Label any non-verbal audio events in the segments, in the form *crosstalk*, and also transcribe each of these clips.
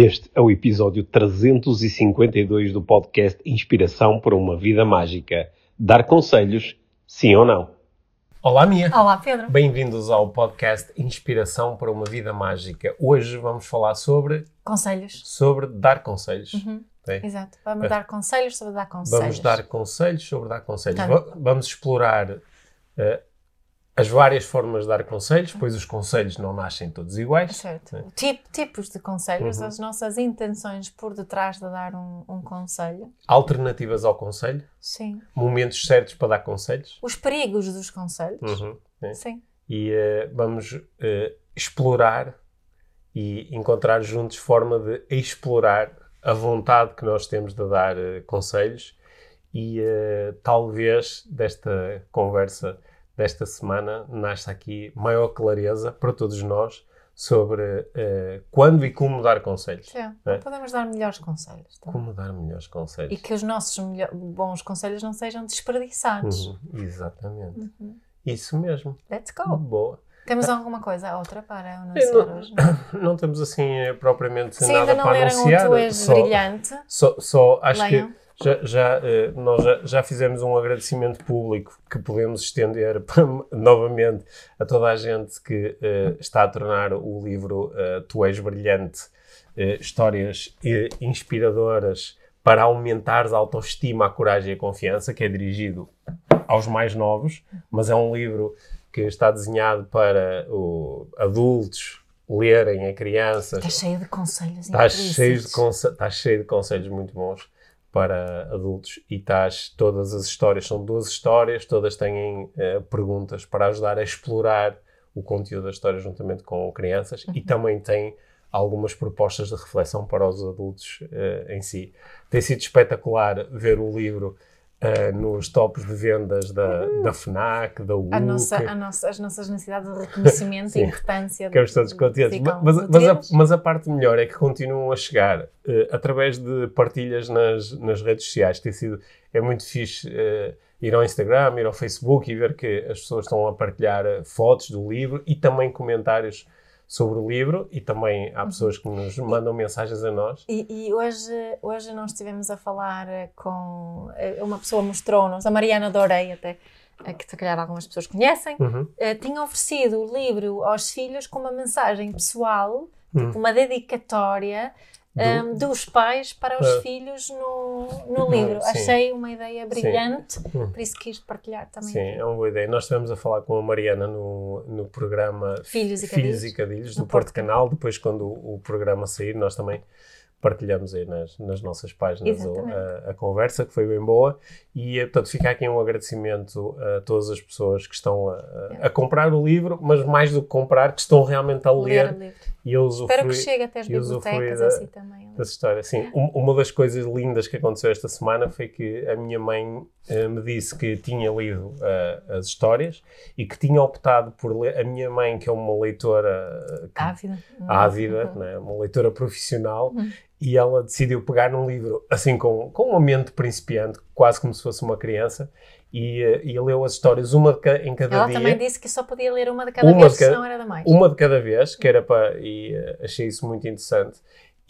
Este é o episódio 352 do podcast Inspiração para uma Vida Mágica. Dar conselhos, sim ou não? Olá, Mia. Olá, Pedro. Bem-vindos ao podcast Inspiração para uma Vida Mágica. Hoje vamos falar sobre, Conselhos. sobre dar conselhos. Uhum? Exato. Vamos É. dar conselhos sobre dar conselhos. Vamos dar conselhos sobre dar conselhos. Tá. Va- Vamos explorar eh, as várias formas de dar conselhos, pois os conselhos não nascem todos iguais. Certo. É. Tip- tipos de conselhos, Uhum. as nossas intenções por detrás de dar um, um conselho. Alternativas ao conselho, Sim. momentos certos para dar conselhos. Os perigos dos conselhos. Uhum. Sim. e eh, vamos eh, explorar e encontrar juntos forma de explorar a vontade que nós temos de dar eh, conselhos e talvez desta conversa desta semana nasça aqui maior clareza para todos nós sobre eh, quando e como dar conselhos. Sim. É. Podemos dar melhores conselhos. também. Como dar melhores conselhos. E que os nossos bons conselhos não sejam desperdiçados. Uhum, exatamente. Uhum. Isso mesmo. Let's go. Boa. Temos alguma coisa, outra para anunciar não- hoje? *coughs* Não temos assim eh, propriamente Se nada ainda não para leram anunciar. o Tu És só, Brilhante, só, só acho leiam. que já, já, eh, nós já, já fizemos um agradecimento público que podemos estender *laughs* para- novamente a toda a gente que eh, está a tornar o livro eh, Tu És Brilhante eh, histórias inspiradoras para aumentares a autoestima, a coragem e a confiança, que é dirigido aos mais novos, mas é um livro que está desenhado para o, adultos lerem a crianças. está cheio de conselhos Estás cheio, de conse- cheio de conselhos muito bons para adultos e estás, todas as histórias, são duas histórias, todas têm eh, perguntas para ajudar a explorar o conteúdo da história juntamente com crianças Uhum. e também tem algumas propostas de reflexão para os adultos eh, em si. Tem sido espetacular ver o livro eh, nos tops de vendas da, da FNAC, da UC. a nossa, a nossa- as nossas necessidades de reconhecimento *laughs* e importância Ficamos todos contentes. Mas, mas, a, mas a parte melhor é que continuam a chegar eh, através de partilhas nas, nas redes sociais. Tem sido, é muito fixe eh, ir ao Instagram, ir ao Facebook e ver que as pessoas estão a partilhar fotos do livro e também comentários sobre o livro. E também Uhum. há pessoas que nos mandam mensagens a nós. E, e hoje, hoje nós estivemos a falar com. eh, Uma pessoa mostrou-nos, a Mariana Dorei, até, eh, que se calhar algumas pessoas conhecem, Uhum. eh, tinha oferecido o livro aos filhos com uma mensagem pessoal, Hum. tipo uma dedicatória. Do- eh, dos pais para os Ah. filhos no, no livro. sim. Achei uma ideia brilhante, Hum. por isso quis partilhar também. Sim, é uma boa ideia. Nós estivemos a falar com a Mariana no, no programa Filhos e Filhos Cadilhos, e Cadilhos do Porto Porto Canal. Depois, quando o, o programa sair, nós também partilhamos aí nas, nas nossas páginas a, a conversa, que foi bem boa. E, eh, portanto, fica aqui um agradecimento a todas as pessoas que estão a, a- a comprar o livro, mas mais do que comprar, que estão realmente a Ler ler e a Espero que chegue até as bibliotecas da- assim também. dessa história. Sim, um- uma das coisas lindas que aconteceu esta semana foi que a minha mãe eh, me disse que tinha lido eh, as histórias e que tinha optado por ler. A minha mãe, que é uma leitora eh, que- Ávida. ávida, Uhum. né, uma leitora profissional, Uhum. e ela decidiu pegar num livro assim com, com uma mente principiante, quase como se fosse uma criança, e, eh, e leu as histórias uma ca- em cada Ela dia. também disse que só podia ler uma de cada Uma vez, de cada- senão era da mais. Uma de cada vez, que era para. E eh, achei isso muito interessante.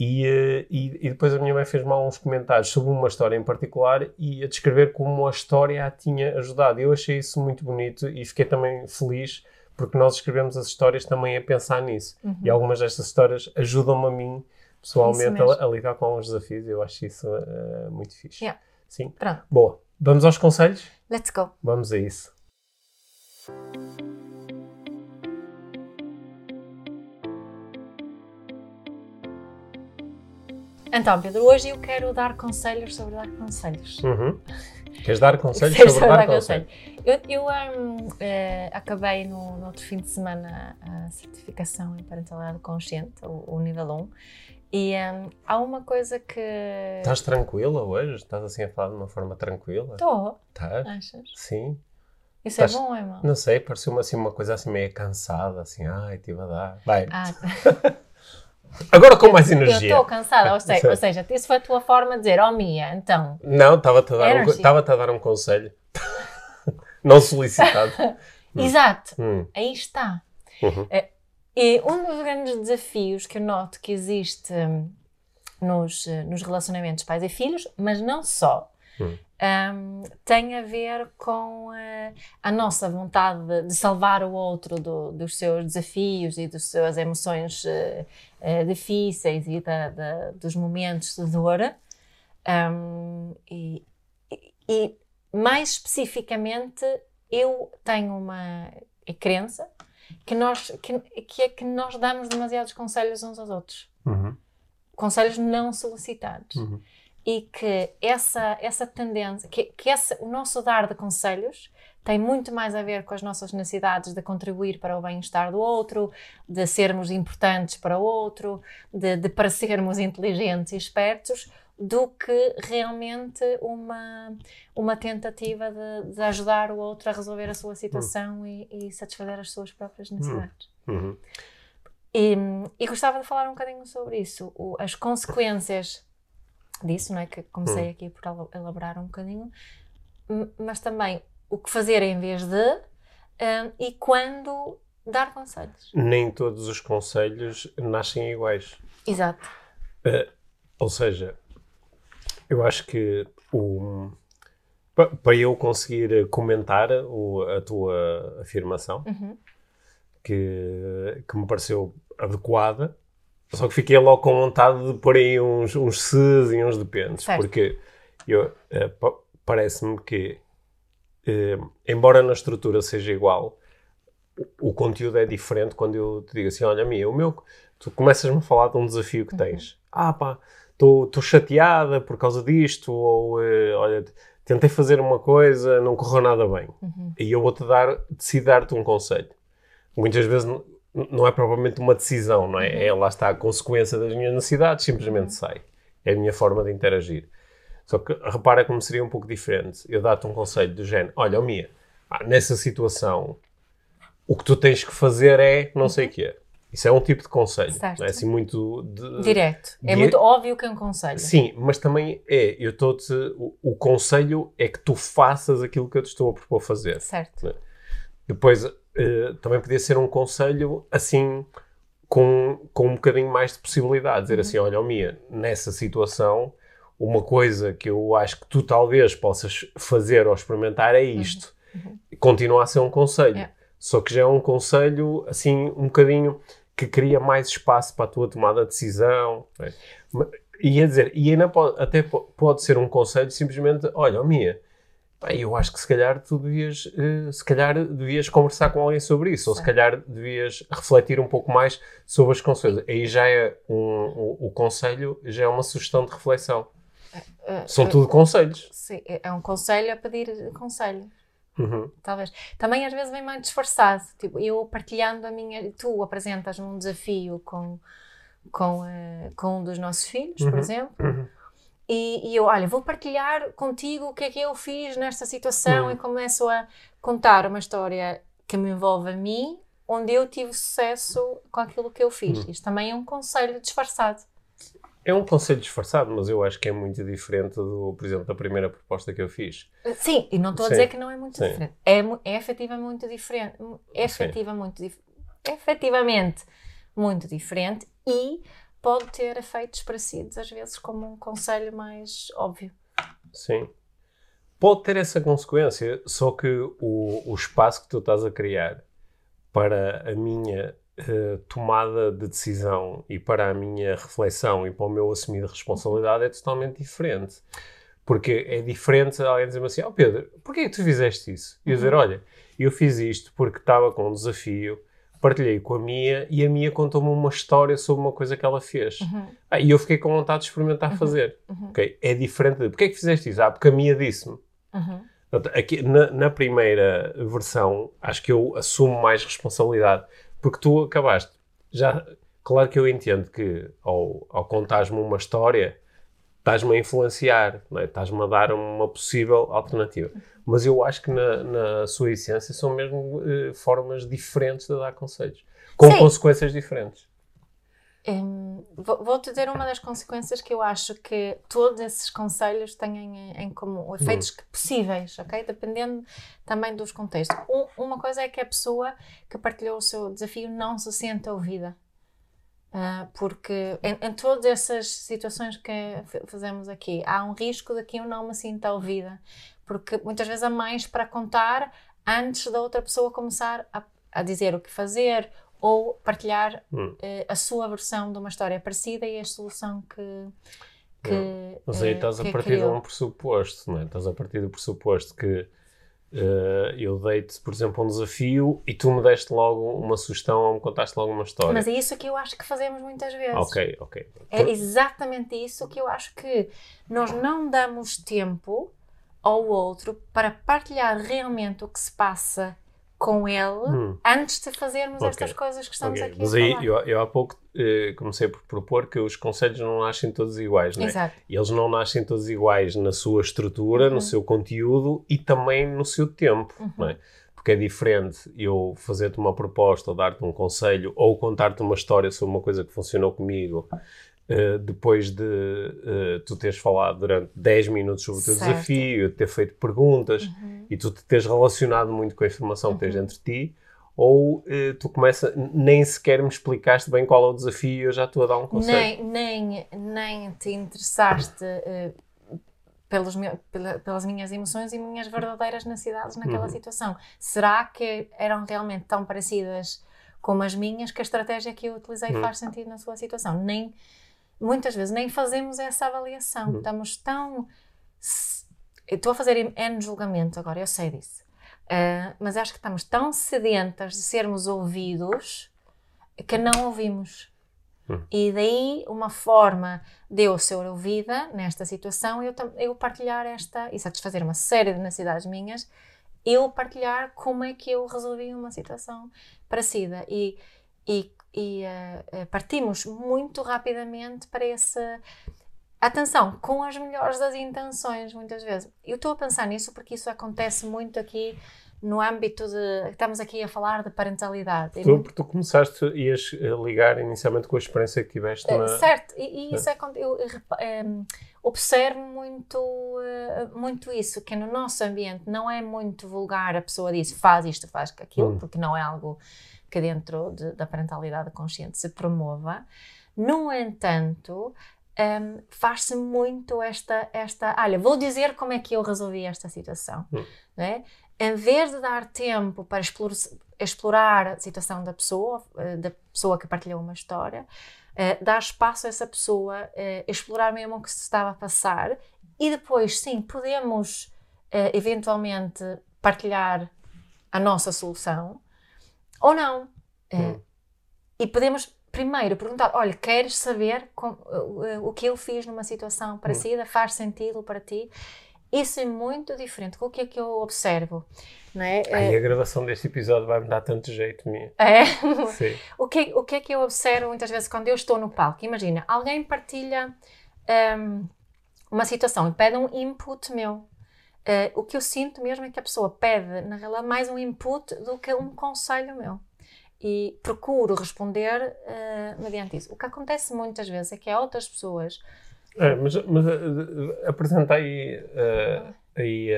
E, eh, e, e depois a minha mãe fez mal uns comentários sobre uma história em particular e a descrever como a história a tinha ajudado. Eu achei isso muito bonito e fiquei também feliz porque nós escrevemos as histórias também a pensar nisso. Uhum. E algumas destas histórias ajudam-me a mim, pessoalmente, a, a lidar com os desafios. Eu acho isso eh, muito fixe. Yeah. Sim. Pronto, Boa. Vamos aos conselhos? let's go. Vamos a isso. Então, Pedro, hoje eu quero dar conselhos sobre dar conselhos. Uhum. Queres dar conselhos Quero sobre dar conselhos? Eu, eu hum, eh, acabei no, no outro fim de semana a certificação em parentalidade consciente, o, o nível 1, e hum, há uma coisa que. Estás tranquila hoje? Estás assim a falar de uma forma tranquila? Estou, Estás? achas? Sim. Isso Estás- é bom, é mau? Não sei, pareceu-me assim uma coisa assim meio cansada, assim, ai, estive a dar. Bem, Ah, *laughs* agora com mais eu energia. estou cansada, ou seja, *laughs* ou seja, isso foi a tua forma de dizer, oh Mia, então, Não, estava-te a, dar um, estava-te a dar um conselho. *laughs* Não solicitado. Exato, Hum, aí está. uhum. E um dos grandes desafios que eu noto que existe hum, nos, eh, nos relacionamentos pais e filhos, mas não só. Hum. Um, tem a ver com uh, a nossa vontade de, de salvar o outro do, dos seus desafios e das suas emoções uh, uh, difíceis e da, da, dos momentos de dor. Um, e, e, mais especificamente, eu tenho uma crença que, nós, que, que é que nós damos demasiados conselhos uns aos outros. Uhum. Conselhos não solicitados. Uhum. E que essa, essa tendência, que, que essa, o nosso dar de conselhos tem muito mais a ver com as nossas necessidades de contribuir para o bem-estar do outro, de sermos importantes para o outro, de, de parecermos inteligentes e espertos, do que realmente uma, uma tentativa de, de ajudar o outro a resolver a sua situação e, e, satisfazer as suas próprias necessidades. Uhum. E, e, gostava de falar um bocadinho sobre isso, o, as consequências disso, não é? Que comecei Uhum. aqui por elaborar um bocadinho, mas também o que fazer em vez de hum, e quando dar conselhos. Nem todos os conselhos nascem iguais. Exato. Eh, ou seja, eu acho que o, pa- para eu conseguir comentar o- a tua afirmação, Uhum. que, que me pareceu adequada, só que fiquei logo com vontade de pôr aí uns, uns ses e uns depends, Certo. porque eu, eh, pa- parece-me que, eh, embora na estrutura seja igual, o, o conteúdo é diferente quando eu te digo assim, olha, Mia, o meu, tu começas-me a falar de um desafio que tens. Ah pá, estou chateada por causa disto, ou eh, olha, tentei fazer uma coisa, não correu nada bem. Uhum. E eu vou-te dar, decido dar-te um conselho. Muitas vezes não, é propriamente uma decisão, não é? É lá está a consequência das minhas necessidades, simplesmente sai. É a minha forma de interagir. Só que repara como seria um pouco diferente. Eu dar-te um conselho do género: olha, oh, Mia, nessa situação, o que tu tens que fazer é não sei o quê. Isso é um tipo de conselho. Certo. Não é assim muito. de- Direto. É muito óbvio que é um conselho. Sim, mas também é, eu estou-te. O, o conselho é que tu faças aquilo que eu te estou a propor fazer. Certo. Depois, eh, também podia ser um conselho assim, com, com um bocadinho mais de possibilidade. Dizer assim: olha, oh, Mia, nessa situação, uma coisa que eu acho que tu talvez possas fazer ou experimentar é isto. Continua a ser um conselho. É. Só que já é um conselho, assim, um bocadinho que cria mais espaço para a tua tomada de decisão. não é? Ma- E a dizer, e ainda pode, até po- pode ser um conselho simplesmente: olha, oh, Mia. Eu acho que se calhar tu devias, eh, se calhar devias conversar com alguém sobre isso, ou se calhar devias refletir um pouco mais sobre as consequências. Aí já é um, o, o conselho, já é uma sugestão de reflexão. Uh, São uh, tudo conselhos. sim, é um conselho a pedir conselho. Uhum. Talvez. Também às vezes vem mais disfarçado. Tipo, eu partilhando a minha. Tu apresentas um desafio com, com, eh, com um dos nossos filhos, por Uhum, exemplo, uhum. e, e eu, olha, vou partilhar contigo o que é que eu fiz nesta situação Uhum. e começo a contar uma história que me envolve a mim, onde eu tive sucesso com aquilo que eu fiz. Uhum. Isto também é um conselho disfarçado. É um conselho disfarçado, mas eu acho que é muito diferente do, por exemplo, da primeira proposta que eu fiz. Sim, e não estou a Sim, dizer que não é muito sim. diferente. É, é efetivamente muito diferente. É efetiva muito dif- efetivamente muito diferente e pode ter efeitos parecidos, às vezes, como um conselho mais óbvio. Sim. Pode ter essa consequência, só que o, o espaço que tu estás a criar para a minha eh, tomada de decisão e para a minha reflexão e para o meu assumir de responsabilidade é totalmente diferente. Porque é diferente alguém dizer-me assim, ó Pedro, porquê que tu fizeste isso? E eu dizer, olha, eu fiz isto porque estava com um desafio, partilhei com a Mia e a Mia contou-me uma história sobre uma coisa que ela fez. Ah, e eu fiquei com vontade de experimentar fazer. uhum. Ok? É diferente de, porquê é que fizeste isso? Ah, porque a Mia disse-me. Uhum. Aqui, na, na primeira versão, acho que eu assumo mais responsabilidade, porque tu acabaste. Já, claro que eu entendo que ao, ao contares-me uma história, estás-me a influenciar, é? estás-me a dar uma possível alternativa. Mas eu acho que na, na sua essência são mesmo eh, formas diferentes de dar conselhos, com Sim. consequências diferentes. Hum, vou- Vou-te dizer uma das consequências que eu acho que todos esses conselhos têm em, em comum, efeitos que- possíveis, ok? Dependendo também dos contextos. Um- uma coisa é que a pessoa que partilhou o seu desafio não se sente ouvida. Uh, porque em, em, todas essas situações que fazemos aqui, há um risco de que eu não me sinta ouvida, porque muitas vezes há mais para contar antes da outra pessoa começar a, a dizer o que fazer ou partilhar hum. uh, a sua versão de uma história parecida e a solução que. que Mas aí estás a partir criou. de um pressuposto, não é? Estás a partir do pressuposto que Uh, eu dei-te, por exemplo, um desafio e tu me deste logo uma sugestão ou me contaste logo uma história. Mas é isso que eu acho que fazemos muitas vezes. Ok, ok. É exatamente isso que eu acho que nós não damos tempo ao outro para partilhar realmente o que se passa com ele hum. antes de fazermos okay. estas coisas que estamos okay. aqui Mas aí, eu, eu, há pouco eh, comecei por propor que os conselhos não nascem todos iguais, não é? Exato. E eles não nascem todos iguais na sua estrutura, uhum. no seu conteúdo e também no seu tempo, uhum. não é? Porque é diferente eu fazer-te uma proposta ou dar-te um conselho ou contar-te uma história sobre uma coisa que funcionou comigo Uh, depois de uh, tu teres falado durante 10 minutos sobre o teu certo. desafio, ter feito perguntas uhum. e tu te teres relacionado muito com a informação uhum. que tens uhum. entre ti, ou uh, tu começa, nem sequer me explicaste bem qual é o desafio e eu já estou a dar um conselho. Nem, nem, nem te interessaste pelos pela, pelas minhas emoções e minhas verdadeiras necessidades naquela uhum. situação. Será que eram realmente tão parecidas como as minhas que a estratégia que eu utilizei uhum. faz sentido na sua situação? Nem muitas vezes nem fazemos essa avaliação. Uhum. Estamos tão. Estou a fazer N julgamento agora, eu sei disso. Uh, mas acho que estamos tão sedentas de sermos ouvidos que não ouvimos. Uhum. E daí uma forma de eu ser ouvida nesta situação, eu, eu partilhar esta e satisfazer uma série de necessidades minhas, eu partilhar como é que eu resolvi uma situação parecida. E, e e uh, partimos muito rapidamente para esse. Atenção, com as melhores das intenções, muitas vezes. Eu estou a pensar nisso porque isso acontece muito aqui no âmbito de. Estamos aqui a falar de parentalidade. Tu, tu começaste, ias ligar inicialmente com a experiência que tiveste na. Certo, e, e isso é. Eu, um, observo muito, muito isso, que no nosso ambiente não é muito vulgar a pessoa diz faz isto, faz aquilo, hum. porque não é algo que dentro de, da parentalidade consciente se promova. No entanto, um, faz-se muito esta, esta. Olha, vou dizer como é que eu resolvi esta situação. Hum. Né? Em vez de dar tempo para explorar, explorar a situação da pessoa, eh, da pessoa que partilhou uma história, uh, dar espaço a essa pessoa uh, explorar mesmo o que se estava a passar e depois, sim, podemos uh, eventualmente partilhar a nossa solução ou não. Eh, hum. e podemos primeiro perguntar: olha, queres saber com, uh, o que eu fiz numa situação hum. parecida? Hum. Faz sentido para ti? Isso é muito diferente. O que é que eu observo? Não é? Ai, a gravação deste episódio vai me dar tanto jeito, minha. É? Sim. *laughs* o, que, o que é que eu observo muitas vezes quando eu estou no palco? Imagina, alguém partilha um, uma situação e pede um input meu. Uh, o que eu sinto mesmo é que a pessoa pede, na realidade, mais um input do que um conselho meu. E procuro responder uh, mediante isso. O que acontece muitas vezes é que há outras pessoas. É, mas, mas uh, apresenta aí, aí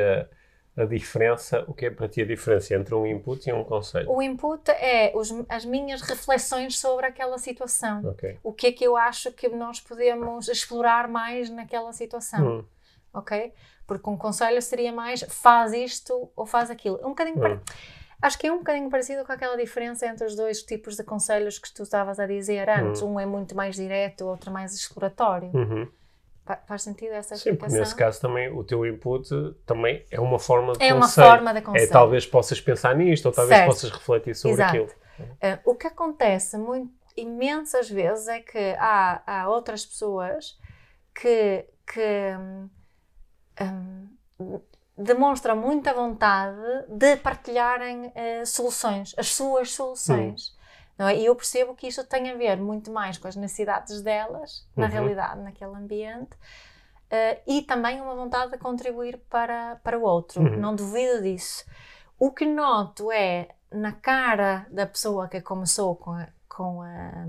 a diferença, o que é para ti a diferença entre um input e um conselho? O input é os, as minhas reflexões sobre aquela situação. Okay. O que é que eu acho que nós podemos explorar mais naquela situação. Hum. Ok? Porque um conselho seria mais faz isto ou faz aquilo. É um bocadinho hum. Acho que é um bocadinho parecido com aquela diferença entre os dois tipos de conselhos que tu estavas a dizer antes. Hum. Um é muito mais direto, o outro é mais exploratório. Uhum. Faz sentido essa Sim, explicação? Sim, nesse caso também o teu input também é uma forma de é conselho. É uma forma de conselho. É, talvez possas pensar nisto ou talvez certo. possas refletir sobre Exato. aquilo. Uh, o que acontece muito, imensas vezes é que há, há outras pessoas que, que um, demonstram muita vontade de partilharem uh, soluções, as suas soluções. Não é? E eu percebo que isso tem a ver muito mais com as necessidades delas, na uhum. realidade, naquele ambiente, uh, e também uma vontade de contribuir para, para o outro. Uhum. Não duvido disso. O que noto é na cara da pessoa que começou com a, com a,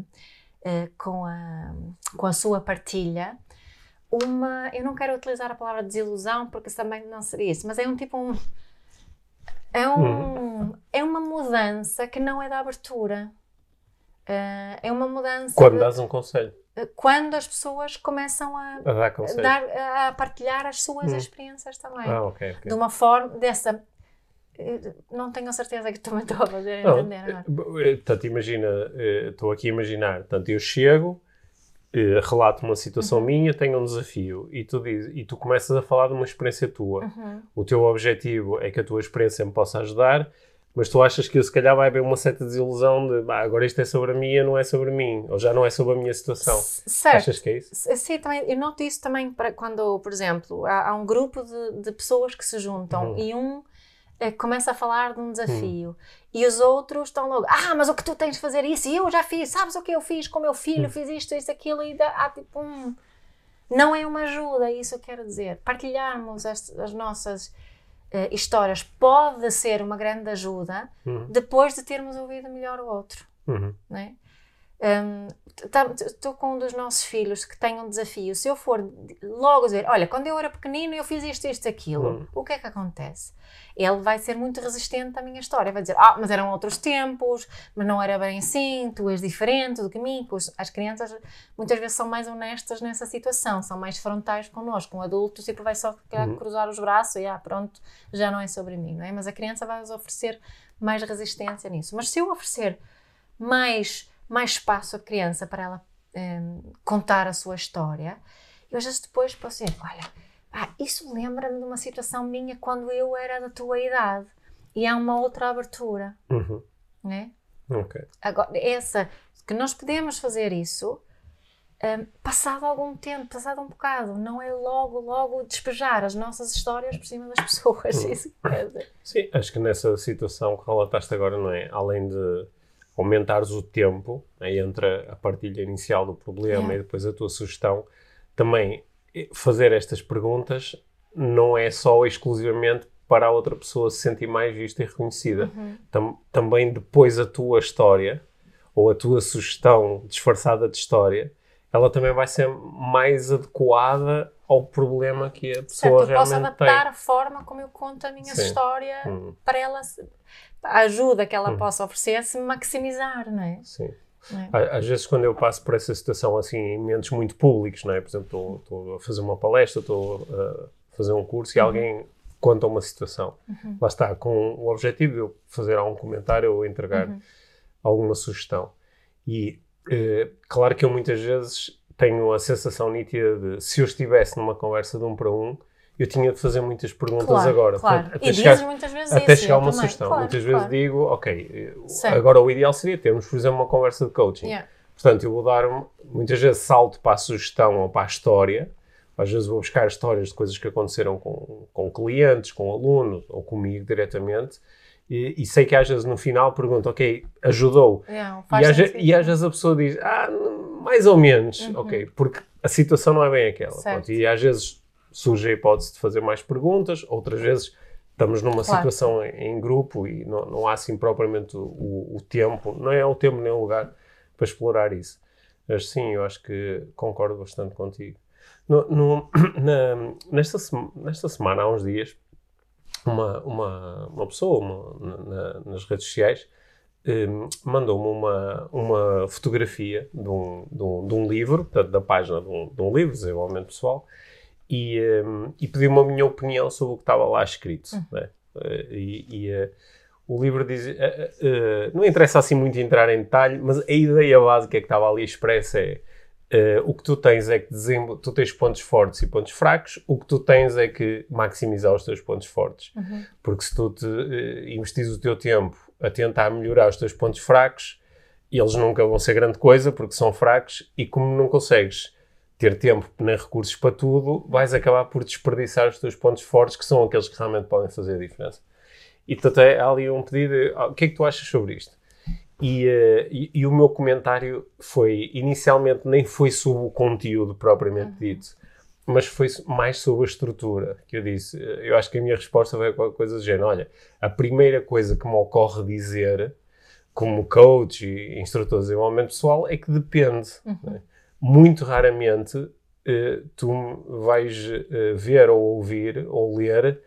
uh, com a, com a sua partilha, uma, eu não quero utilizar a palavra desilusão porque também não seria isso, mas é um tipo um, é um, uhum. é uma mudança que não é da abertura. Uh, é uma mudança. Quando de- dás um conselho, quando as pessoas começam a, a dar conselho. dar, a partilhar as suas Hum. experiências também. Ah, ok, ok. De uma forma dessa. eh, Não tenho a certeza que também estou a fazer Não, entender agora. eh, Portanto, imagina, eh, estou aqui a imaginar, portanto, eu chego, eh, relato uma situação Uhum. minha, tenho um desafio, e tu, diz, e tu começas a falar de uma experiência tua. Uhum. O teu objetivo é que a tua experiência me possa ajudar, mas tu achas que eu, se calhar vai haver uma certa desilusão de "Bah, agora isto é sobre a minha, não é sobre mim, ou já não é sobre a minha situação. Certo. Achas que é isso? Sim, também, eu noto isso também para quando, por exemplo, há, há um grupo de, de pessoas que se juntam Uhum. e um começa a falar de um desafio e os outros estão logo, ah, mas o que tu tens de fazer isso e eu já fiz, sabes o que eu fiz com o meu filho, fiz isto, isto, aquilo e dá, há tipo um... Não é uma ajuda, é isso eu quero dizer. Partilharmos as, as nossas eh, histórias pode ser uma grande ajuda Uhum. depois de termos ouvido melhor o outro Uhum. né? Estou com um dos nossos filhos que tem um desafio. Se eu for logo dizer, olha, quando eu era pequenino eu fiz isto, isto, aquilo, Hum. o que é que acontece? Ele vai ser muito resistente à minha história. Vai dizer, ah, mas eram outros tempos, mas não era bem assim, tu és diferente do que mim. As crianças muitas vezes são mais honestas nessa situação, são mais frontais connosco. Um adulto sempre vai só Uhum. cruzar os braços e, ah, pronto, já não é sobre mim, não é? Mas a criança vai oferecer mais resistência nisso. Mas se eu oferecer mais, mais espaço à criança para ela hum, contar a sua história, eu às vezes depois posso dizer, olha, pá, isso lembra-me de uma situação minha quando eu era da tua idade. E há uma outra abertura, Uhum. né? Ok. Agora, essa, que nós podemos fazer isso hum, passado algum tempo, passado um bocado, não é logo, logo despejar as nossas histórias por cima das pessoas. Hum. *laughs* Isso que quer dizer. Sim, acho que nessa situação que relataste agora, não é? Além de aumentares o tempo né, entre a partilha inicial do problema Yeah. e depois a tua sugestão, também eh, fazer estas perguntas não é só exclusivamente para a outra pessoa se sentir mais vista e reconhecida. Uhum. Tam- também depois a tua história ou a tua sugestão disfarçada de história, ela também vai ser mais adequada ao problema que a pessoa Certo, eu posso realmente adaptar tem. a forma como eu conto a minha Sim. história Hum, para ela, a ajuda que ela Hum. possa oferecer se maximizar, não é? sim. É? Às vezes, quando eu passo por essa situação assim, em momentos muito públicos, não é? por exemplo, estou- a fazer uma palestra, estou a fazer um curso e Uhum. alguém conta uma situação. Lá está, com o objetivo de eu fazer algum comentário ou entregar Uhum. alguma sugestão. E eh, claro que eu muitas vezes tenho a sensação nítida de se eu estivesse numa conversa de um para um, eu tinha de fazer muitas perguntas Claro, agora. claro. Portanto, E chegar- dizes muitas vezes até isso, chegar a uma também. sugestão. Claro, Muitas vezes digo, ok, Certo. agora o ideal seria termos, por exemplo, uma conversa de coaching. Yeah. Portanto, eu vou dar, muitas vezes salto para a sugestão ou para a história. Às vezes vou buscar histórias de coisas que aconteceram com, com clientes, com alunos ou comigo diretamente. E, e sei que às vezes no final pergunto, ok, ajudou. Yeah, E às, e às vezes a pessoa diz, ah, mais ou menos, Uhum. ok, porque a situação não é bem aquela. Pronto, e às vezes surge a hipótese de fazer mais perguntas, outras vezes estamos numa Claro. situação em, grupo e não, não há assim propriamente o, o- o tempo, não é o tempo nem o lugar para explorar isso. Mas sim, eu acho que concordo bastante contigo. No- no- *clears throat* na- nesta, nesta semana, há uns dias, uma, uma, uma pessoa uma- na- nas redes sociais hum, mandou-me uma, uma fotografia de um, de, um, de um livro, portanto, da página de um, de um livro, desenvolvimento pessoal, e, hum, e pediu-me a minha opinião sobre o que estava lá escrito. né? Eh, e e, eh, o livro diz. eh, eh, não interessa assim muito entrar em detalhe, mas a ideia básica que estava ali expressa é. o que tu tens é que desenvol- tu tens pontos fortes e pontos fracos, o que tu tens é que maximizar os teus pontos fortes. Uhum. Porque se tu te, investires o teu tempo a tentar melhorar os teus pontos fracos, eles nunca vão ser grande coisa porque são fracos e como não consegues ter tempo nem recursos para tudo, vais acabar por desperdiçar os teus pontos fortes que são aqueles que realmente podem fazer a diferença. E portanto é há ali um pedido, ah, o que é que tu achas sobre isto? E, eh, e, e o meu comentário foi, inicialmente nem foi sobre o conteúdo propriamente dito, mas foi mais sobre a estrutura, que eu disse. Eh, Eu acho que a minha resposta foi qualquer coisa do género, olha, a primeira coisa que me ocorre dizer, como coach e instrutor de desenvolvimento pessoal, é que depende. né? Muito raramente eh, tu vais eh, ver ou ouvir ou ler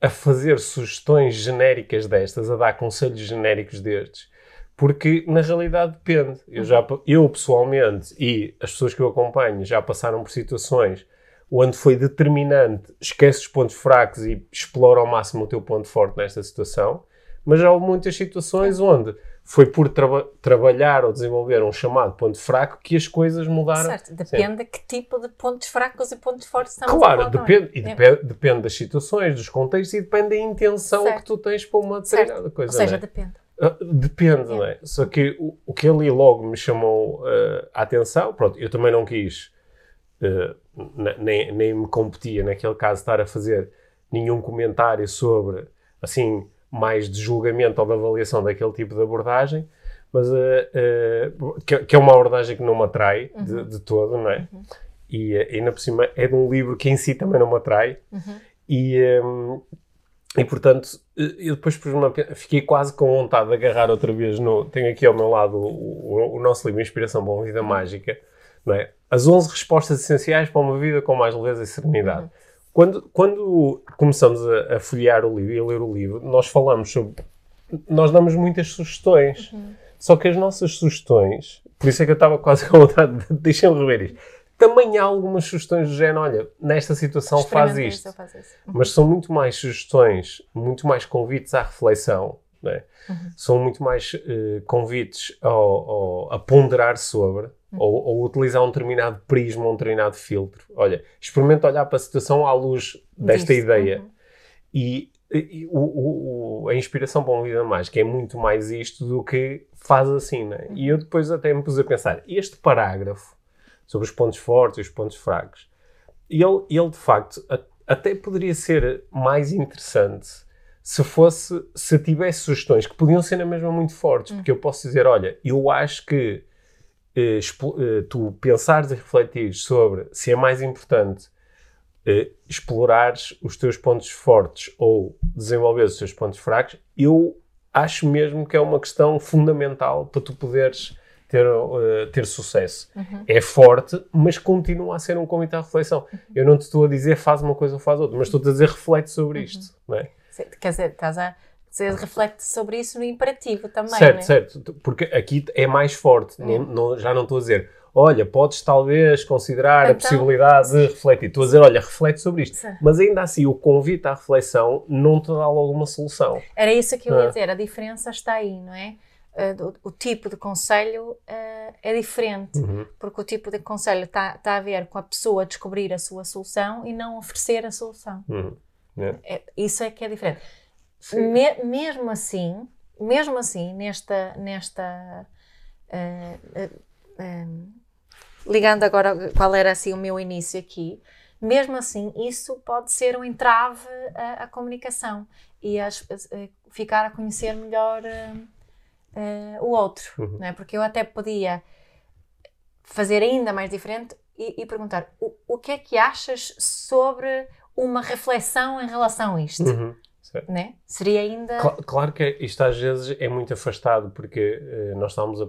a fazer sugestões genéricas destas, a dar conselhos genéricos destes, Porque na realidade depende. Eu, já, eu pessoalmente e as pessoas que eu acompanho já passaram por situações onde foi determinante, esquece os pontos fracos e explora ao máximo o teu ponto forte nesta situação, mas já houve muitas situações onde foi por traba trabalhar ou desenvolver um chamado ponto fraco que as coisas mudaram. Certo, depende de que tipo de pontos fracos e pontos fortes estamos Claro, a falar depende, e também. depende, depende das situações, dos contextos e depende da intenção Certo. que tu tens para uma determinada Certo. coisa. Ou seja, é? depende. Ah, Depende, não é? Só que o, o que ali logo me chamou ah, a atenção, pronto, eu também não quis, ne- nem, nem me competia naquele caso estar a fazer nenhum comentário sobre, assim, mais de julgamento ou de avaliação daquele tipo de abordagem, mas ah, ah, que, que é uma abordagem que não me atrai de, de todo, não é? E ah, ainda por cima é de um livro que em si também não me atrai, e, hum, e portanto, eh, eu depois fiquei quase com vontade de agarrar outra vez no. Tenho aqui ao meu lado o, o- o nosso livro Inspiração para uma Vida Mágica, não é? As 11 respostas essenciais para uma vida com mais leveza e serenidade. Quando, quando começamos a, a folhear o livro e a ler o livro, nós falamos sobre. Nós damos muitas sugestões. Só que as nossas sugestões, por isso é que eu estava quase *laughs* com vontade de deixem-me rever isto. Também há algumas sugestões do género, olha, nesta situação faz isto faz isso. mas são muito mais sugestões, muito mais convites à reflexão, não é? são muito mais eh, convites ao, ao- a ponderar sobre ou, ou utilizar um determinado prisma, um determinado filtro. Olha, experimenta olhar para a situação à luz desta Disso, ideia. uhum. E, e o- o- a inspiração para uma vida mágica é muito mais isto do que faz assim, né? E eu depois até me pus a pensar, este parágrafo sobre os pontos fortes e os pontos fracos, ele, ele de facto a- até poderia ser mais interessante se fosse, se tivesse sugestões que podiam ser na mesma muito fortes, porque eu posso dizer, olha, eu acho que tu pensares e refletires sobre se é mais importante eh, explorares os teus pontos fortes ou desenvolveres os teus pontos fracos, eu acho mesmo que é uma questão fundamental para tu poderes ter, eh, ter sucesso. É forte, mas continua a ser um convite à reflexão. Eu não te estou a dizer faz uma coisa ou faz outra, mas estou-te a dizer reflete sobre isto. Não é? Quer dizer, estás a dizer, reflete sobre isso no imperativo também, certo, né? certo. Porque aqui é mais forte. Não- não- já não estou a dizer, olha, podes talvez considerar a Então- possibilidade de refletir. Estou a dizer, olha, reflete sobre isto. Mas ainda assim, o convite à reflexão não te dá logo uma solução. Era isso que eu ia Ah. dizer, a diferença está aí, não é? Uh, do- o tipo de conselho uh, é diferente, Uhum. porque o tipo de conselho está tá a ver com a pessoa descobrir a sua solução e não oferecer a solução. Uhum. É. É- isso é que é diferente. Me- mesmo assim, mesmo assim, nesta, nesta uh, uh, um, ligando agora qual era assim o meu início aqui, mesmo assim isso pode ser um entrave à, à comunicação e a, a- ficar a conhecer melhor uh, o outro, Uhum. não é? Porque eu até podia fazer ainda mais diferente e, e perguntar o, o que é que achas sobre uma reflexão em relação a isto, Uhum. Certo. né? Seria ainda Cla- Claro que isto às vezes é muito afastado, porque eh, nós estamos, a,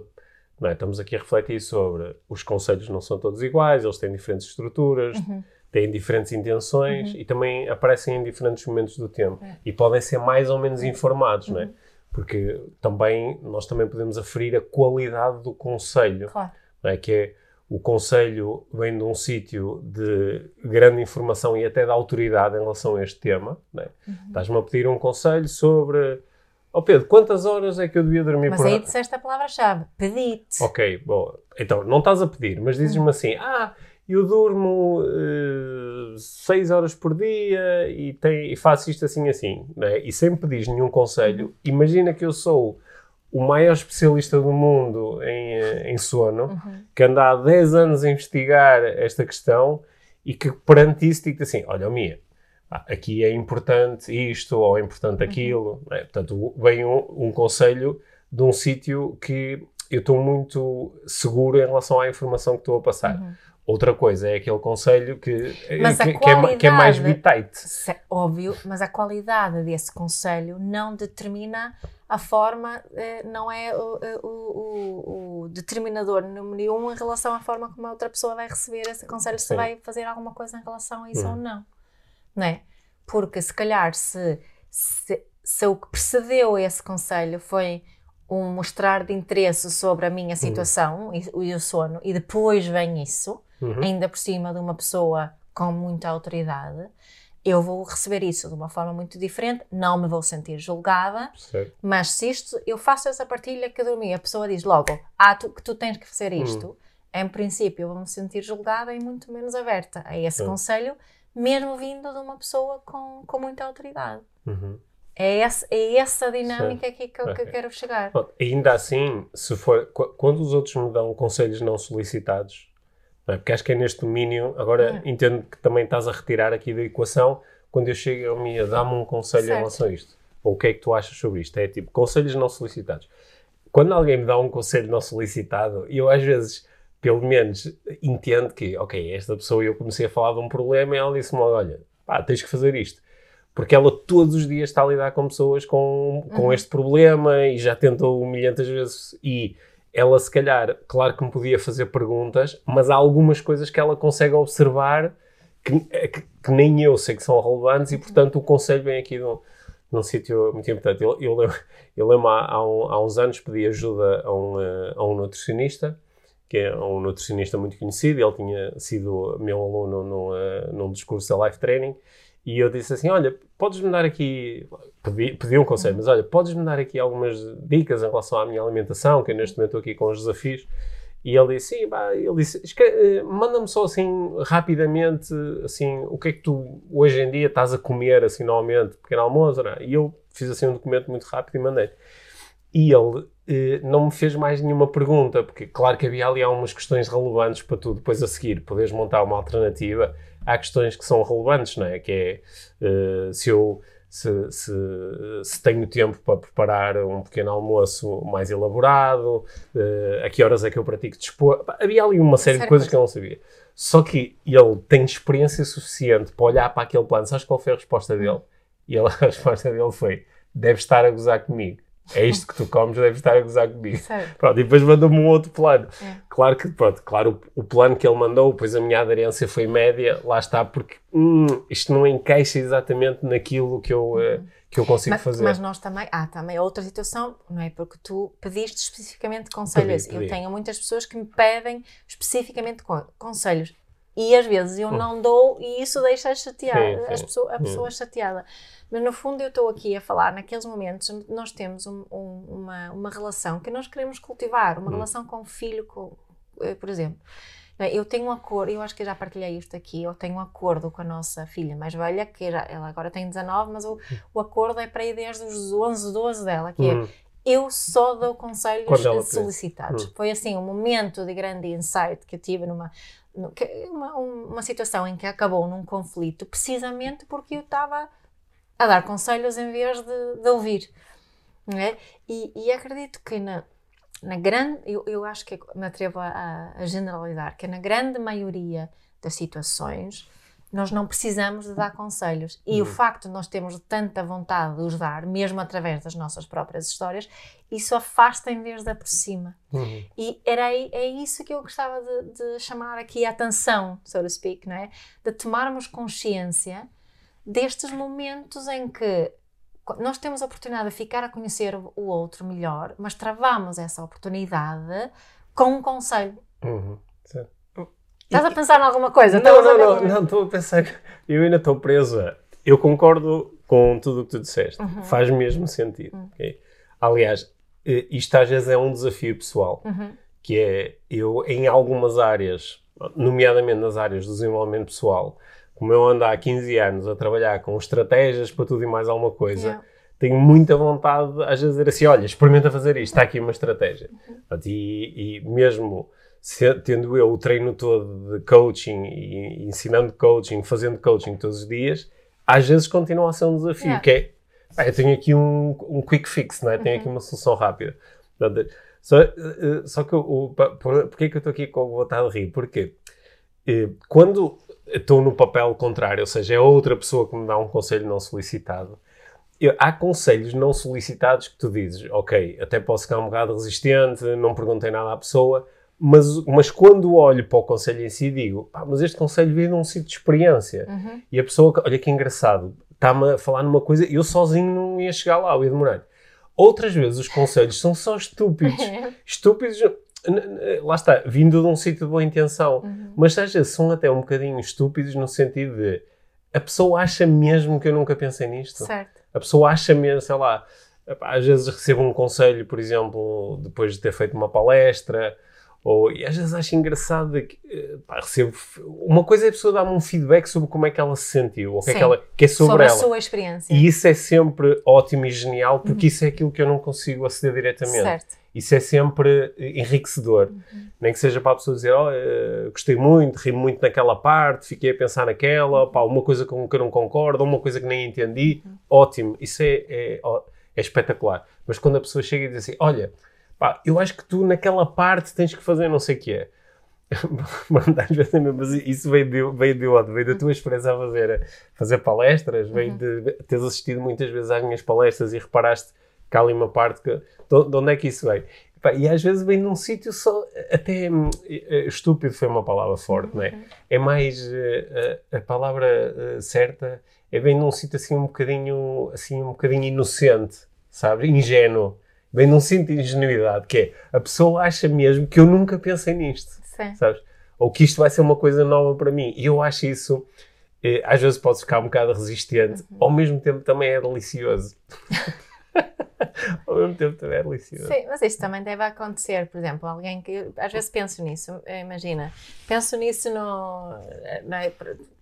é? estamos aqui a refletir sobre os conselhos não são todos iguais, eles têm diferentes estruturas, Uhum. têm diferentes intenções e também aparecem em diferentes momentos do tempo É. e podem ser mais ou menos informados, não é? Porque também nós também podemos aferir a qualidade do conselho, claro. não é? que é o conselho vem de um sítio de grande informação e até de autoridade em relação a este tema. Não é? Uhum. Estás-me a pedir um conselho sobre. Oh Pedro, quantas horas é que eu devia dormir Mas por aí noite? disseste a palavra-chave, pedite. Ok, bom. Então, não estás a pedir, mas dizes-me assim: ah, eu durmo 6 horas por dia e, tem, e faço isto assim assim. Não é? E sem pedires nenhum conselho, imagina que eu sou o maior especialista do mundo em, eh, em sono, Uhum. que anda há 10 anos a investigar esta questão e que perante isso digo assim: olha, Mia, pá, aqui é importante isto ou é importante aquilo. não é? Portanto, vem um, um conselho de um sítio que eu estou muito seguro em relação à informação que estou a passar. Uhum. Outra coisa é aquele conselho que, que, que é, que é mais bitite. Óbvio, mas a qualidade desse conselho não determina a forma, eh, não é o, o- o- o determinador número um em relação à forma como a outra pessoa vai receber esse conselho, se Sim. vai fazer alguma coisa em relação a isso Uhum. ou não. Não é? Porque se calhar se, se, se o que precedeu esse conselho foi um mostrar de interesse sobre a minha situação e, e o sono, e depois vem isso, Uhum. ainda por cima de uma pessoa com muita autoridade, eu vou receber isso de uma forma muito diferente, não me vou sentir julgada, Certo. mas se isto, eu faço essa partilha que eu dormi, a pessoa diz logo, ah, tu, que tu tens que fazer isto, em princípio eu vou me sentir julgada e muito menos aberta a esse Sim. conselho, mesmo vindo de uma pessoa com, com muita autoridade. Uhum. É, esse, é essa dinâmica aqui que, eu- que eu quero chegar. Bom, Ainda assim, se for, qu- quando os outros me dão conselhos não solicitados? Porque acho que é neste domínio, agora É. entendo que também estás a retirar aqui da equação, quando eu chego a mim, dá-me um conselho em Certo. relação a isto. Ou o que é que tu achas sobre isto? É tipo, conselhos não solicitados. Quando alguém me dá um conselho não solicitado, eu às vezes, pelo menos, entendo que, ok, esta pessoa, eu comecei a falar de um problema e ela disse-me, olha, pá, tens que fazer isto porque ela todos os dias está a lidar com pessoas com, com Uhum. este problema e já tentou milhentas vezes e ela se calhar, claro que me podia fazer perguntas, mas há algumas coisas que ela consegue observar que, que- que nem eu sei que são relevantes e portanto o conselho vem aqui de um, de um sítio muito importante. Eu, eu, lembro- eu lembro há, há, um- há uns anos pedi ajuda a um, eh, a um nutricionista que é um nutricionista muito conhecido, ele tinha sido meu aluno no, eh, num discurso da Life Training e eu disse assim: Olha, podes-me dar aqui. Pedi, pedi um conselho, mas olha, podes-me dar aqui algumas dicas em relação à minha alimentação, que eu neste momento estou aqui com os desafios. E ele disse: Sim, ele disse: "Escre- eh, Manda-me só assim, rapidamente, assim, o que é que tu hoje em dia estás a comer, assim, normalmente, pequeno almoço, não é?" E eu fiz assim um documento muito rápido e mandei. E ele eh, não me fez mais nenhuma pergunta, porque claro que havia ali algumas questões relevantes para tu depois a seguir poderes montar uma alternativa. Há questões que são relevantes, não é? Que é eh, se eu se, se, se tenho tempo para preparar um pequeno almoço mais elaborado, eh, a que horas é que eu pratico desporto. Pá, Havia ali uma série de coisas coisa. que eu não sabia. Só que ele tem experiência suficiente para olhar para aquele plano. Sabes qual foi a resposta dele? E ele, *laughs* a resposta dele foi: deve estar a gozar comigo. É isto que tu comes, deve estar a gozar comigo. Certo. Pronto, e depois mandou-me um outro plano. É. Claro que, pronto, claro, o, o plano que ele mandou, depois a minha aderência foi média, lá está, porque hum, isto não encaixa exatamente naquilo que eu, eh, que eu consigo Mas, fazer. mas nós também, há também outra situação, não é? Porque tu pediste especificamente conselhos. Pedi, pedi. Eu tenho muitas pessoas que me pedem especificamente con- conselhos. E às vezes eu Hum. não dou e isso deixa chatear, Sim, sim. pessoa- a pessoa chateada. Mas no fundo eu estou aqui a falar, naqueles momentos nós temos um- um- uma, uma relação que nós queremos cultivar, Hum. uma relação com o filho, com, eh, por exemplo. É? Eu tenho um acordo, eu acho que já partilhei isto aqui, eu tenho um acordo com a nossa filha mais velha, que já, ela agora tem 19, mas o, o acordo é para ir desde os 11, 12 dela, que é Hum, eu só dou conselhos solicitados. Hum. Foi assim um momento de grande insight que eu tive numa uma, um- uma situação em que acabou num conflito, precisamente porque eu estava a dar conselhos em vez de, de ouvir. é? E, e acredito que na, na grande, eu, eu acho que me atrevo a, a generalizar, que na grande maioria das situações nós não precisamos de dar conselhos. E o Hum. facto de nós termos tanta vontade de os dar, mesmo através das nossas próprias histórias, isso afasta em vez de aproxima. hum, E era aí, é isso que eu gostava de, de chamar aqui a atenção, so to speak, não é? De tomarmos consciência destes momentos em que nós temos a oportunidade de ficar a conhecer o outro melhor, mas travamos essa oportunidade com um conselho. hum, certo. Estás a pensar em alguma coisa? Não, não, não, é? não, estou a pensar que *laughs* eu ainda estou preso a... Eu concordo com tudo o que tu disseste. Uhum. Faz mesmo sentido. ok? Aliás, eh, isto às vezes é um desafio pessoal. Uhum. que é eu em algumas áreas, nomeadamente nas áreas do desenvolvimento pessoal, como eu ando há 15 anos a trabalhar com estratégias para tudo e mais alguma coisa, Yeah. tenho muita vontade às vezes de dizer assim, olha, experimenta fazer isto, está aqui uma estratégia. Portanto, E, e mesmo se- tendo eu o treino todo de coaching e ensinando coaching, fazendo coaching todos os dias, às vezes continua a ser um desafio, Yeah. que é, eu tenho aqui um, um quick fix, não é? tenho aqui uma solução rápida. Só, eh, só que o, o, porquê que eu estou aqui com vontade de rir? Porque eh, quando estou no papel contrário, ou seja, é outra pessoa que me dá um conselho não solicitado, eu- há conselhos não solicitados que tu dizes, ok, até posso ficar um bocado resistente, não perguntei nada à pessoa, mas, mas quando olho para o conselho em si digo, pá, mas este conselho veio de um sítio de experiência. Uhum. E a pessoa, olha que engraçado, está-me a falar numa coisa, eu sozinho não ia chegar lá, eu ia demorar. Outras vezes os conselhos são só estúpidos. *laughs* estúpidos, lá está, vindo de um sítio de boa intenção. Uhum. Mas às vezes são até um bocadinho estúpidos no sentido de a pessoa acha mesmo que eu nunca pensei nisto. Certo. A pessoa acha mesmo, sei lá, às vezes recebo um conselho, por exemplo, depois de ter feito uma palestra, ou, e às vezes acho engraçado que eh, pá, recebo. Uma coisa é a pessoa dar-me um feedback sobre como é que ela se sentiu, ou o que é, que, ela, que é sobre, Sobre a ela. sua experiência. E isso é sempre ótimo e genial, porque isso é aquilo que eu não consigo aceder diretamente. Certo. Isso é sempre enriquecedor. Nem que seja para a pessoa dizer, oh, eh, gostei muito, ri muito naquela parte, fiquei a pensar naquela, pá, uma coisa com que eu não concordo, uma coisa que nem entendi. Ótimo, isso é, é, é espetacular. Mas quando a pessoa chega e diz assim, olha, pá, eu acho que tu naquela parte tens que fazer não sei o que é. *laughs* às vezes é mesmo, mas isso veio de, veio de onde? Veio da tua experiência a fazer, fazer palestras, veio de teres assistido muitas vezes às minhas palestras e reparaste que há ali uma parte que. De, de onde é que isso veio? E às vezes vem num sítio só. Até hum, eh, estúpido foi uma palavra forte, não é? É mais. eh, a, a palavra eh, certa é bem num sítio assim um bocadinho, assim, um bocadinho inocente, sabe? Ingênuo. Vem num sítio de ingenuidade, que é a pessoa acha mesmo que eu nunca pensei nisto Sim. sabes? Ou que isto vai ser uma coisa nova para mim. E eu acho isso, eh, às vezes pode ficar um bocado resistente, ao mesmo tempo também é delicioso. *laughs* ao mesmo tempo também é delicioso. Sim, mas isso também deve acontecer, por exemplo, alguém que às vezes penso nisso, imagina, penso nisso no. eh, na-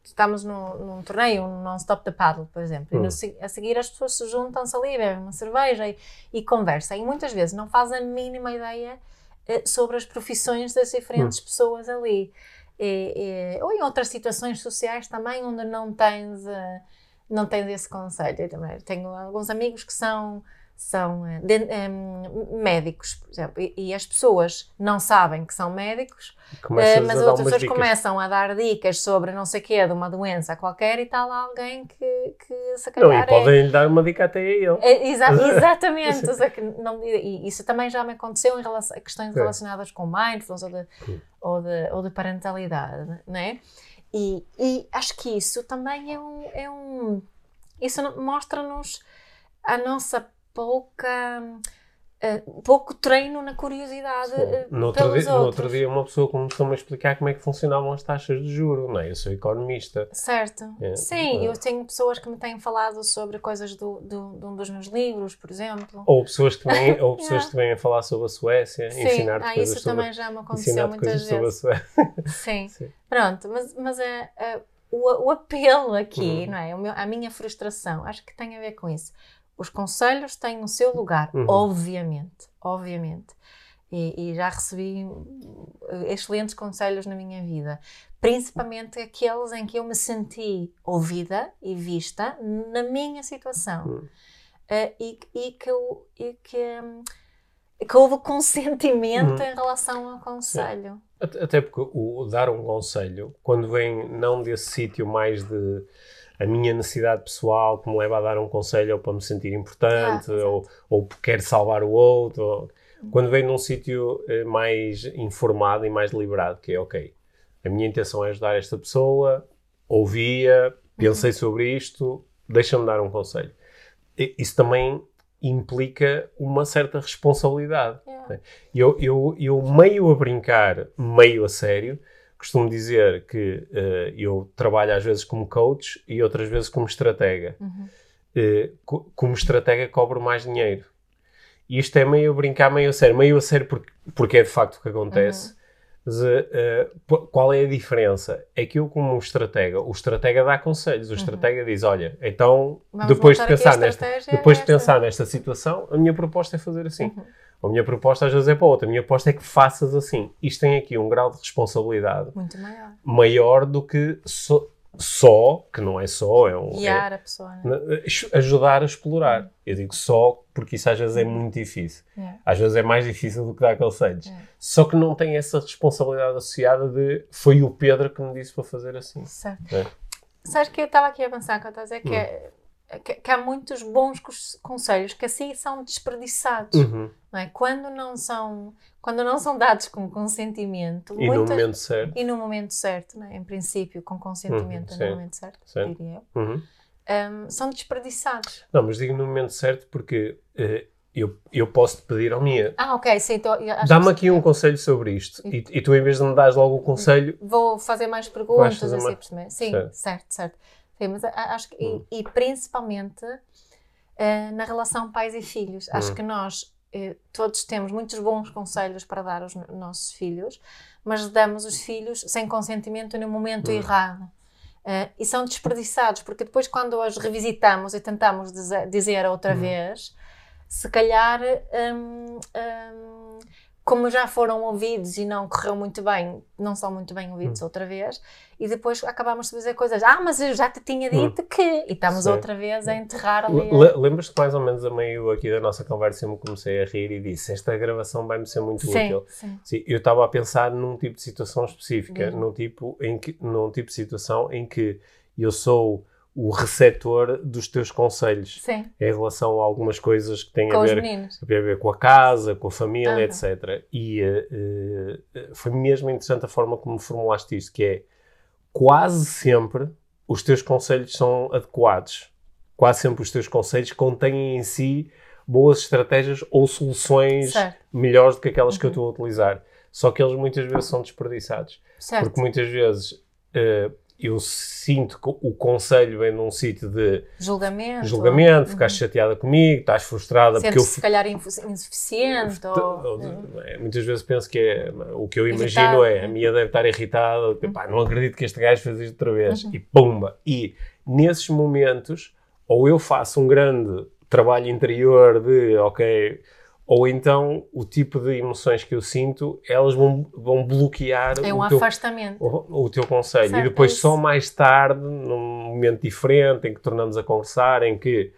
estamos num, num torneio, um non-stop de paddle, por exemplo, e no Hum. a seguir as pessoas se juntam-se ali, bebem uma cerveja e, e conversam, e muitas vezes não fazem a mínima ideia eh, sobre as profissões das diferentes pessoas ali. E- e- ou em outras situações sociais também, onde não tens, eh, não tens esse conselho. Eu também tenho alguns amigos que são são eh, de- em, médicos, por exemplo, e, e as pessoas não sabem que são médicos, Começas mas outras pessoas dicas. começam a dar dicas sobre não sei o quê, de uma doença qualquer, e está lá alguém que, que se Não, calhar e podem lhe dar uma dica até a ele. é, é, exa- *laughs* exatamente, *laughs* não- e isso também já me aconteceu em relação a questões Sim. relacionadas com mindfulness ou de, ou de, ou de parentalidade, né? E, e acho que isso também é um. É um isso no- mostra-nos a nossa pouca. eh, pouco treino na curiosidade eh, No outro, pelos dia, no outros. outro dia uma pessoa começou-me a explicar como é que funcionavam as taxas de juro, não é? Eu sou economista. Certo. É, Sim, é. eu tenho pessoas que me têm falado sobre coisas do, do, de um dos meus livros, por exemplo. Ou pessoas que vêm, ou *laughs* pessoas Yeah. que vêm a falar sobre a Suécia, ensinar-te ah, coisas isso sobre, também já me aconteceu muitas coisas sobre a vezes. Suécia. *laughs* Sim. Sim. Pronto, mas, mas é, é, o, o apelo aqui, Uhum. não é? Meu- a minha frustração, acho que tem a ver com isso. Os conselhos têm o seu lugar, Uhum. obviamente, obviamente. E, e já recebi eh, excelentes conselhos na minha vida, principalmente aqueles em que eu me senti ouvida e vista na minha situação. Uhum. Eh, e, e que, eu, e que, hum, que houve consentimento Uhum. em relação ao conselho. Até até porque o, o dar um conselho, quando vem não desse sítio mais de a minha necessidade pessoal que me leva a dar um conselho ou para me sentir importante Ah, ou, ou quero salvar o outro, ou- quando vem num sítio eh, mais informado e mais deliberado, que é ok, a minha intenção é ajudar esta pessoa, ouvia, pensei sobre isto, deixa-me dar um conselho. Isso também implica uma certa responsabilidade. Yeah. Eu, eu, eu, meio a brincar, meio a sério, costumo dizer que eh, eu trabalho às vezes como coach e outras vezes como estratega. Uhum. Eh, co- como estratega cobro mais dinheiro. E isto é meio a brincar, meio a sério. Meio a sério porque, porque é de facto o que acontece. Mas, eh, eh, p- qual é a diferença? É que eu, como estratega, o estratega dá conselhos. O estratega diz: Olha, então, Vamos depois de, pensar nesta, depois de pensar nesta situação, a minha proposta é fazer assim. Uhum. A minha proposta às vezes é para outra. A minha proposta é que faças assim. Isto tem aqui um grau de responsabilidade Muito maior. maior do que só, só que não é só, é um. Guiar a pessoa. Né? é- aju- ajudar a explorar. Eu digo só porque isso às vezes é muito difícil. Yeah. Às vezes é mais difícil do que dar conselhos. É. Só que não tem essa responsabilidade associada de foi o Pedro que me disse para fazer assim. Certo. É. Sabes que eu estava aqui a pensar, eu estava a dizer que, é- que, que há muitos bons cons- conselhos que assim são desperdiçados. Uhum. Não é? quando, não são, quando não são dados com consentimento E no momento certo. e no momento certo, não é? em princípio, com consentimento Uhum, no momento certo, Sim. diria eu, Uhum. hum, são desperdiçados. Não, mas digo no momento certo porque eh, eu, eu posso te pedir ao Mia. Ah, ok, sim. Acho Dá-me que- aqui um conselho sobre isto. E, e tu, em vez de me dares logo o conselho, Vou fazer mais perguntas, fazer assim, mais-. Sim, Certo. certo, certo. Sim, mas acho que, e- Hum. e, principalmente eh, na relação pais e filhos. Acho Hum. que nós eh, todos temos muitos bons conselhos para dar aos no- nossos filhos, mas damos os filhos sem consentimento no momento Hum. errado. Eh, e são desperdiçados, porque depois, quando os revisitamos e tentamos dizer, dizer outra Hum. vez, se calhar, hum, hum, como já foram ouvidos e não correu muito bem, não são muito bem Hum. ouvidos outra vez, e depois acabamos de dizer coisas, ah, mas eu já te tinha Hum. dito que, e estamos Sim. outra vez a enterrar ali. le- le- lembras-te mais ou menos a meio aqui da nossa conversa eu me comecei a rir e disse: Esta gravação vai-me ser muito sim, útil. sim, Sim, eu estava a pensar num tipo de situação específica, num tipo, em que, num tipo de situação em que eu sou o receptor dos teus conselhos sim, em relação a algumas coisas que têm com a ver, a ver com a casa, com a família, Aham. etc. E eh, eh, foi mesmo interessante a forma como formulaste isto, que é quase sempre os teus conselhos são adequados. Quase sempre os teus conselhos contêm em si boas estratégias ou soluções Certo, melhores do que aquelas que eu Uhum. estou a utilizar. Só que eles muitas vezes são desperdiçados. certo. Porque muitas vezes eh, eu sinto que o conselho vem num sítio de Julgamento. julgamento, Uhum. ficaste chateada comigo, estás frustrada porque eu se calhar insuficiente. ou- ou- Uhum. é, muitas vezes penso que é, o que eu Irritado, imagino é a uhum. minha deve estar irritada, não acredito que este gajo fez isto outra vez Uhum. e pumba. E nesses momentos, ou eu faço um grande trabalho interior de ok, ou então o tipo de emoções que eu sinto, elas vão, vão bloquear É um o teu afastamento. o, o teu conselho. Certo, e depois é só mais tarde, num momento diferente, em que tornamos a conversar, em que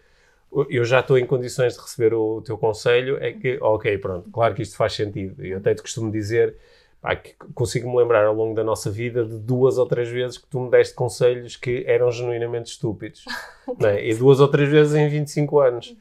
eu já estou em condições de receber o teu conselho, é que, ok, pronto, claro que isto faz sentido. Eu até te costumo dizer pá, que consigo-me lembrar ao longo da nossa vida de duas ou três vezes que tu me deste conselhos que eram genuinamente estúpidos. *laughs* não é? E duas ou três vezes em 25 anos.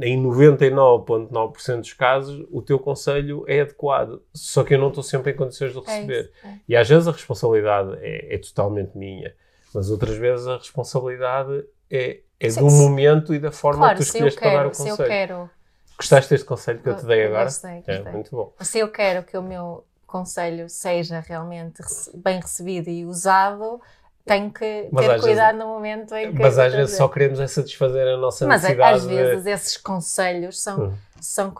Em 99,9% dos casos o teu conselho é adequado, só que eu não estou sempre em condições de o É receber. isso, é. E às vezes a responsabilidade é, é totalmente minha, mas outras vezes a responsabilidade é, é do se- momento e da forma Claro, que tu eu escolheste para dar o se eu conselho. quero, Gostaste deste conselho que eu te dei Eu agora? gostei, É, gostei. muito bom. se eu quero que o meu conselho seja realmente bem recebido e usado, tenho que Mas ter cuidado no momento em que. Mas às vezes só queremos é satisfazer a nossa Mas necessidade. às de- vezes esses conselhos são, Hum. são,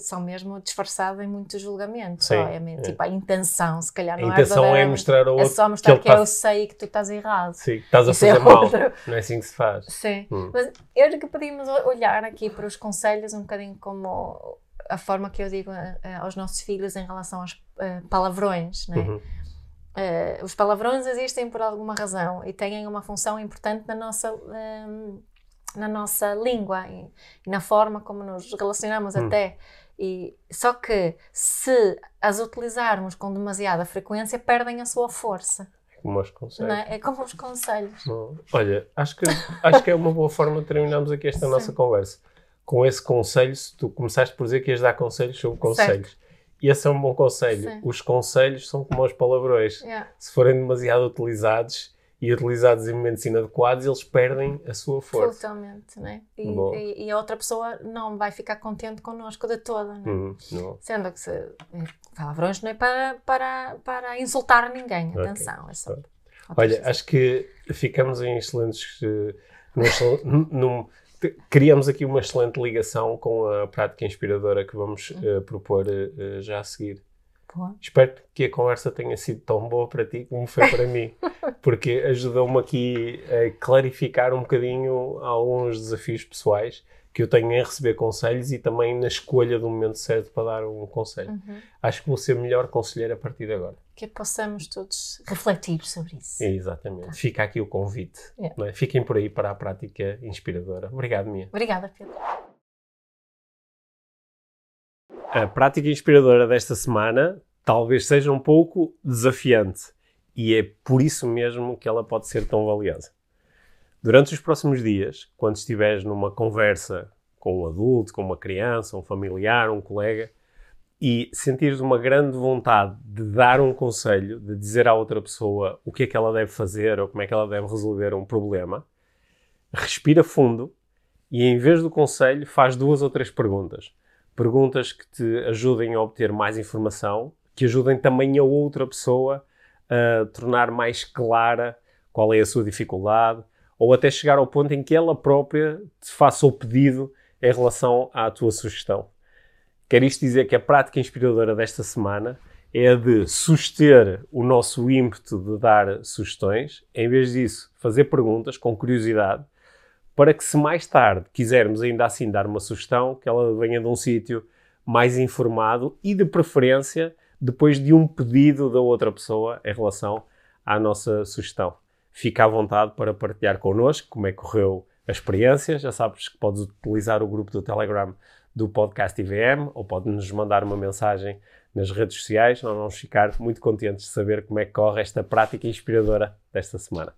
são mesmo disfarçados em muito julgamento. Sim, Só é, é. tipo, a intenção, se calhar A não intenção é mostrar ao É outro só que mostrar ele que, está eu sei que tu estás errado. Sim, que estás a é fazer mal. outro. Não é assim que se faz. Sim. Hum. Mas eu acho que podíamos olhar aqui para os conselhos um bocadinho como a forma que eu digo eh, aos nossos filhos em relação aos eh, palavrões, né? Uhum. Eh, os palavrões existem por alguma razão e têm uma função importante na nossa ehm, na nossa língua e, e na forma como nos relacionamos Hum. até e só que se as utilizarmos com demasiada frequência perdem a sua força Como os conselhos. é? é como os conselhos Não. Olha, acho que, acho que é uma boa forma de terminarmos aqui esta Sim. nossa conversa. Com esse conselho, se tu começaste por dizer que ias dar conselhos sobre conselhos. Esse é um bom conselho. Sim. Os conselhos são como os palavrões. Yeah. Se forem demasiado utilizados e utilizados em momentos inadequados, eles perdem a sua força. Totalmente, né? E, e, e a outra pessoa não vai ficar contente connosco de toda, né? Hum, não. Sendo que se, palavrões não é para, para, para insultar ninguém, atenção, é só. Olha, acho que ficamos em excelentes. eh, num num- criamos aqui uma excelente ligação com a prática inspiradora que vamos eh, propor eh, já a seguir. Boa. Espero que a conversa tenha sido tão boa para ti como foi para mim, *laughs* porque ajudou-me aqui a clarificar um bocadinho alguns desafios pessoais que eu tenho em receber conselhos e também na escolha do momento certo para dar um conselho. Uhum. Acho que vou ser melhor conselheiro a partir de agora. Que possamos todos refletir sobre isso. É, exatamente. Fica aqui o convite. Yeah. não é? Fiquem por aí para a prática inspiradora. Obrigado, Mia. Obrigada, Pedro. A prática inspiradora desta semana talvez seja um pouco desafiante e é por isso mesmo que ela pode ser tão valiosa. Durante os próximos dias, quando estiveres numa conversa com um adulto, com uma criança, um familiar, um colega, e sentires uma grande vontade de dar um conselho, de dizer à outra pessoa o que é que ela deve fazer ou como é que ela deve resolver um problema, respira fundo e em vez do conselho faz duas ou três perguntas. Perguntas que te ajudem a obter mais informação, que ajudem também a outra pessoa a tornar mais clara qual é a sua dificuldade, ou até chegar ao ponto em que ela própria te faça o pedido em relação à tua sugestão. Quer isto dizer que a prática inspiradora desta semana é a de suster o nosso ímpeto de dar sugestões, em vez disso, fazer perguntas com curiosidade, para que se mais tarde quisermos ainda assim dar uma sugestão, que ela venha de um sítio mais informado e de preferência depois de um pedido da outra pessoa em relação à nossa sugestão. Fica à vontade para partilhar connosco como é que correu a experiência. Já sabes que podes utilizar o grupo do Telegram do podcast IVM ou podes-nos mandar uma mensagem nas redes sociais. Nós vamos ficar muito contentes de saber como é que corre esta prática inspiradora desta semana.